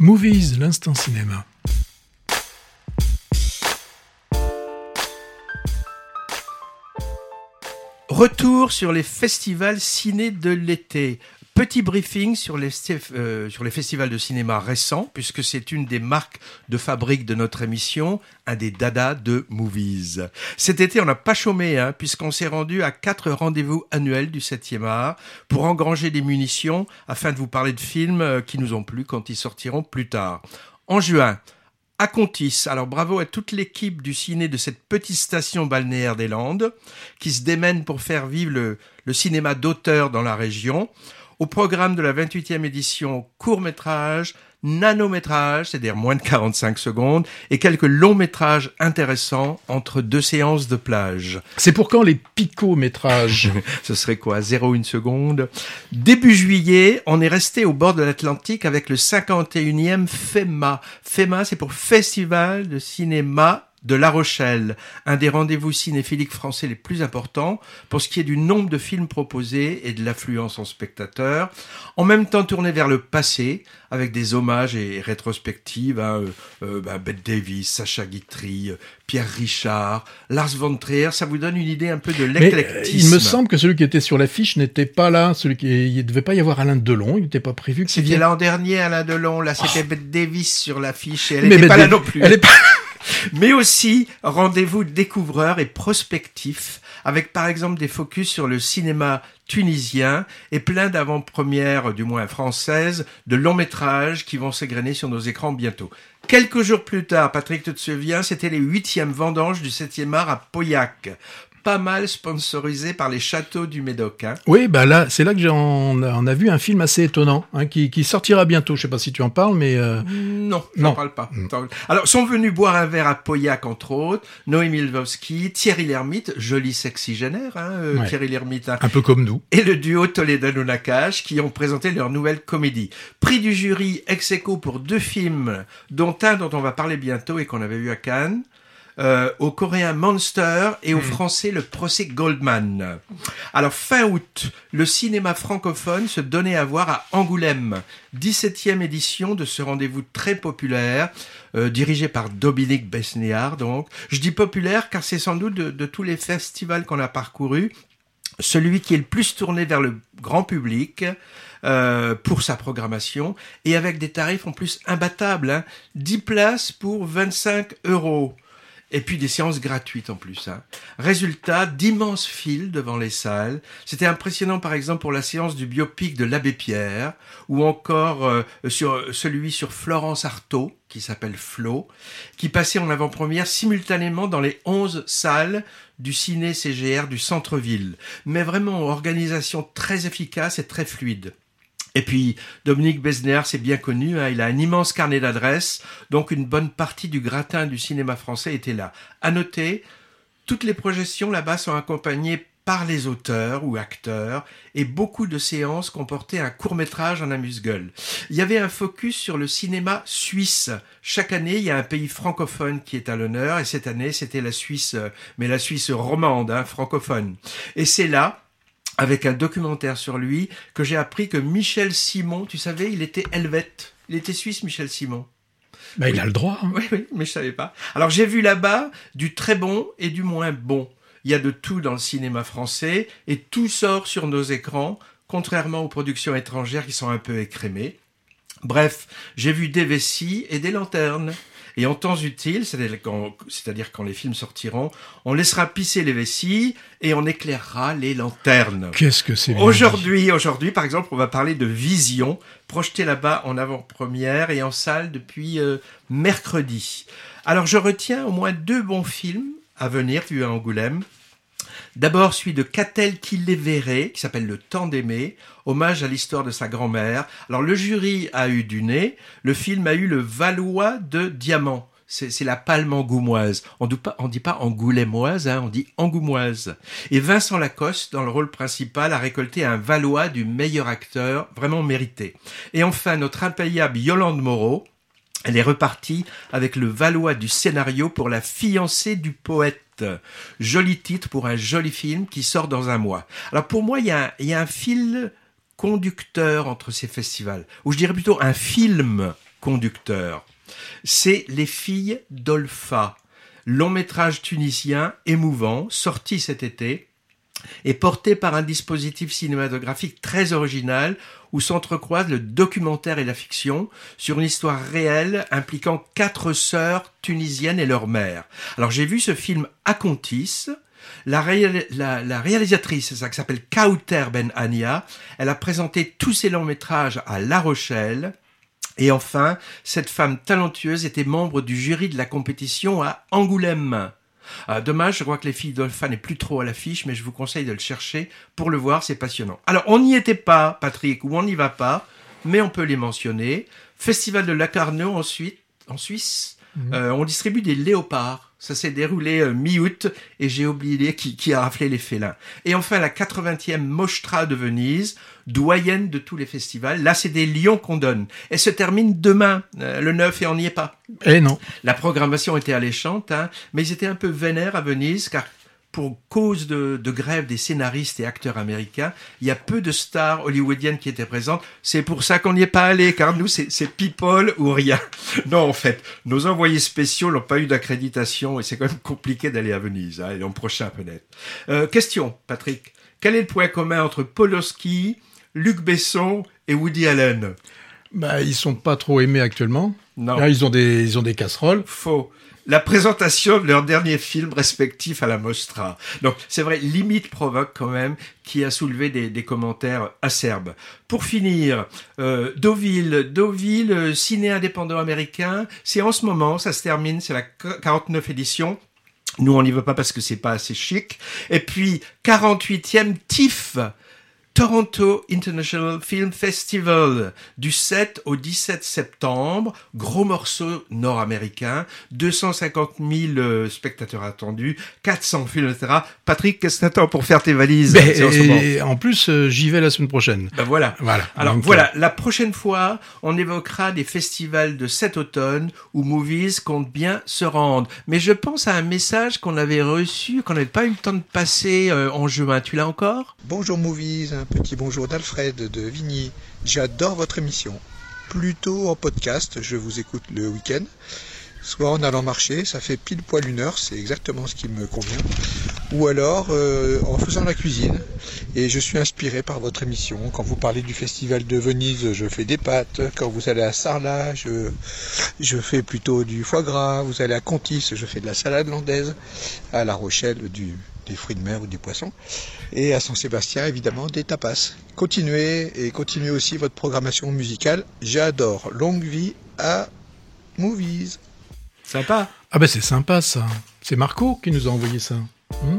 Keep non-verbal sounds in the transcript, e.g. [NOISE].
Movies, l'instant cinéma. Retour sur les festivals ciné de l'été. Petit briefing sur les, euh, sur les festivals de cinéma récents, puisque c'est une des marques de fabrique de notre émission, un des dadas de Movies. Cet été, on n'a pas chômé, hein, puisqu'on s'est rendu à quatre rendez-vous annuels du 7e art pour engranger des munitions afin de vous parler de films euh, qui nous ont plu quand ils sortiront plus tard. En juin, à Contis. Alors bravo à toute l'équipe du ciné de cette petite station balnéaire des Landes qui se démène pour faire vivre le, le cinéma d'auteur dans la région. Au programme de la 28e édition, court métrage, nanométrage, c'est-à-dire moins de 45 secondes, et quelques longs métrages intéressants entre deux séances de plage. C'est pour quand les picométrages [LAUGHS] Ce serait quoi? 0,1 seconde? Début juillet, on est resté au bord de l'Atlantique avec le 51e FEMA. FEMA, c'est pour Festival de cinéma de La Rochelle, un des rendez-vous cinéphiliques français les plus importants pour ce qui est du nombre de films proposés et de l'affluence en spectateurs, en même temps tourné vers le passé avec des hommages et rétrospectives à euh, euh, bah, Bette Davis, Sacha Guitry, euh, Pierre Richard, Lars von Trier, ça vous donne une idée un peu de l'éclectisme. il me semble que celui qui était sur l'affiche n'était pas là, celui qui il devait pas y avoir Alain Delon, il n'était pas prévu. C'était l'an dernier Alain Delon, là c'était oh. Bette Davis sur l'affiche et elle n'était pas là non plus. Elle est pas mais aussi rendez-vous découvreurs et prospectifs, avec par exemple des focus sur le cinéma tunisien et plein d'avant-premières, du moins françaises, de longs métrages qui vont s'égrener sur nos écrans bientôt. Quelques jours plus tard, Patrick, te souviens, c'était les huitièmes vendanges du 7e art à Pauillac pas mal sponsorisé par les châteaux du Médoc. Hein. Oui, bah là, c'est là que on a, on a vu un film assez étonnant hein, qui, qui, sortira bientôt. Je sais pas si tu en parles, mais euh... non, n'en parle pas. Mm. Alors, sont venus boire un verre à Pauillac entre autres, Noémie Lvovsky, Thierry Lhermitte, joli sexygénaire, hein, euh, Thierry Lhermitte, hein. un peu comme nous, et le duo Toledano Nakash qui ont présenté leur nouvelle comédie. Prix du jury ex aequo pour deux films, dont un dont on va parler bientôt et qu'on avait vu à Cannes euh, au coréen Monster et au hmm. français le procès Goldman. Alors fin août, le cinéma francophone se donnait à voir à Angoulême, 17e édition de ce rendez-vous très populaire, euh, dirigé par Dominique Besnéard donc. Je dis populaire car c'est sans doute de, de tous les festivals qu'on a parcourus, celui qui est le plus tourné vers le grand public, euh, pour sa programmation et avec des tarifs en plus imbattables. Hein. 10 places pour 25 euros. Et puis des séances gratuites en plus. Hein. Résultat, d'immenses files devant les salles. C'était impressionnant par exemple pour la séance du biopic de l'abbé Pierre, ou encore euh, sur celui sur Florence Artaud, qui s'appelle Flo, qui passait en avant-première simultanément dans les 11 salles du ciné CGR du centre-ville. Mais vraiment, organisation très efficace et très fluide. Et puis Dominique Besner, c'est bien connu, hein, il a un immense carnet d'adresses, donc une bonne partie du gratin du cinéma français était là. À noter, toutes les projections là-bas sont accompagnées par les auteurs ou acteurs, et beaucoup de séances comportaient un court métrage en amuse-gueule. Il y avait un focus sur le cinéma suisse. Chaque année, il y a un pays francophone qui est à l'honneur, et cette année, c'était la Suisse, mais la Suisse romande, hein, francophone. Et c'est là, avec un documentaire sur lui, que j'ai appris que Michel Simon, tu savais, il était helvète. Il était suisse, Michel Simon. Bah, il a le droit. Hein. Oui, oui, mais je savais pas. Alors j'ai vu là-bas du très bon et du moins bon. Il y a de tout dans le cinéma français et tout sort sur nos écrans, contrairement aux productions étrangères qui sont un peu écrémées. Bref, j'ai vu des vessies et des lanternes. Et en temps utile, c'est-à-dire quand, les films sortiront, on laissera pisser les vessies et on éclairera les lanternes. Qu'est-ce que c'est Aujourd'hui, aujourd'hui, par exemple, on va parler de Vision, projeté là-bas en avant-première et en salle depuis euh, mercredi. Alors je retiens au moins deux bons films à venir, vu à Angoulême. D'abord celui de Catel qui les verrait, qui s'appelle Le temps d'aimer, hommage à l'histoire de sa grand-mère. Alors le jury a eu du nez, le film a eu le Valois de diamant. C'est la palme angoumoise. On ne dit pas, angoulémoise, hein, on dit angoumoise. Et Vincent Lacoste, dans le rôle principal, a récolté un Valois du meilleur acteur, vraiment mérité. Et enfin, notre impayable Yolande Moreau, elle est repartie avec le Valois du scénario pour la fiancée du poète. Joli titre pour un joli film qui sort dans un mois. Alors pour moi, il y a, un fil conducteur entre ces festivals, ou je dirais plutôt un film conducteur. C'est Les filles d'Olfa, long métrage tunisien émouvant, sorti cet été, et porté par un dispositif cinématographique très original où s'entrecroisent le documentaire et la fiction sur une histoire réelle impliquant quatre sœurs tunisiennes et leur mère. Alors j'ai vu ce film à Contis. La, réalisatrice, ça s'appelle Kauter Ben Ania, elle a présenté tous ses longs métrages à La Rochelle. Et enfin, cette femme talentueuse était membre du jury de la compétition à Angoulême. Ah, dommage, je crois que les filles d'Olfa n'est plus trop à l'affiche, mais je vous conseille de le chercher pour le voir, c'est passionnant. Alors, on n'y était pas, Patrick, ou on n'y va pas, mais on peut les mentionner. Festival de Lacarno ensuite, en Suisse, mhm. euh, on distribue des léopards. Ça s'est déroulé euh, mi-août et j'ai oublié qui, qui a raflé les félins. Et enfin, la 80e Mostra de Venise, doyenne de tous les festivals. Là, c'est des lions qu'on donne. Elle se termine demain, euh, le 9, et on n'y est pas. Eh non. La programmation était alléchante, hein, mais ils étaient un peu vénères à Venise, car pour cause de, grève des scénaristes et acteurs américains, il y a peu de stars hollywoodiennes qui étaient présentes. C'est pour ça qu'on n'y est pas allé, car nous, c'est people ou rien. [LAUGHS] Non, en fait, nos envoyés spéciaux n'ont pas eu d'accréditation et c'est quand même compliqué d'aller à Venise, hein, et l'an prochain peut-être. Euh, question, Patrick. Quel est le point commun entre Poloski, Luc Besson et Woody Allen? Bah, Ils sont pas trop aimés actuellement. Non. ils, ont des, ils ont des casseroles. Faux la présentation de leurs derniers films respectifs à la Mostra. Donc c'est vrai, limite provoque quand même, qui a soulevé des, commentaires acerbes. Pour finir, euh, Deauville, Deauville, euh, ciné indépendant américain, c'est en ce moment, ça se termine, c'est la 49 édition. Nous, on n'y veut pas parce que c'est pas assez chic. Et puis, 48e TIFF, Toronto International Film Festival du 7 au 17 septembre, gros morceau nord-américain, 250 000 euh, spectateurs attendus, 400 films, etc. Patrick, qu'est-ce que t'attends pour faire tes valises ben, en, plus, euh, j'y vais la semaine prochaine. Ben voilà. Voilà. Alors voilà, la prochaine fois, on évoquera des festivals de cet automne où Movies compte bien se rendre. Mais je pense à un message qu'on avait reçu, qu'on n'avait pas eu le temps de passer euh, en juin. Tu l'as encore? Bonjour Movies, petit bonjour d'Alfred de Vigny. J'adore votre émission. Plutôt en podcast, je vous écoute le week-end. Soit en allant marcher, ça fait pile poil une heure, c'est exactement ce qui me convient. Ou alors euh, en faisant la cuisine. Et je suis inspiré par votre émission. Quand vous parlez du festival de Venise, je fais des pâtes. Quand vous allez à Sarlat, je, je fais plutôt du foie gras. Vous allez à Contis, je fais de la salade landaise. À La Rochelle, du, des fruits de mer ou du poisson. Et à Saint-Sébastien, évidemment, des tapas. Continuez et continuez aussi votre programmation musicale. J'adore. Longue vie à Movies. Sympa. Ah ben c'est sympa ça. C'est Marco qui nous a envoyé ça. Hmm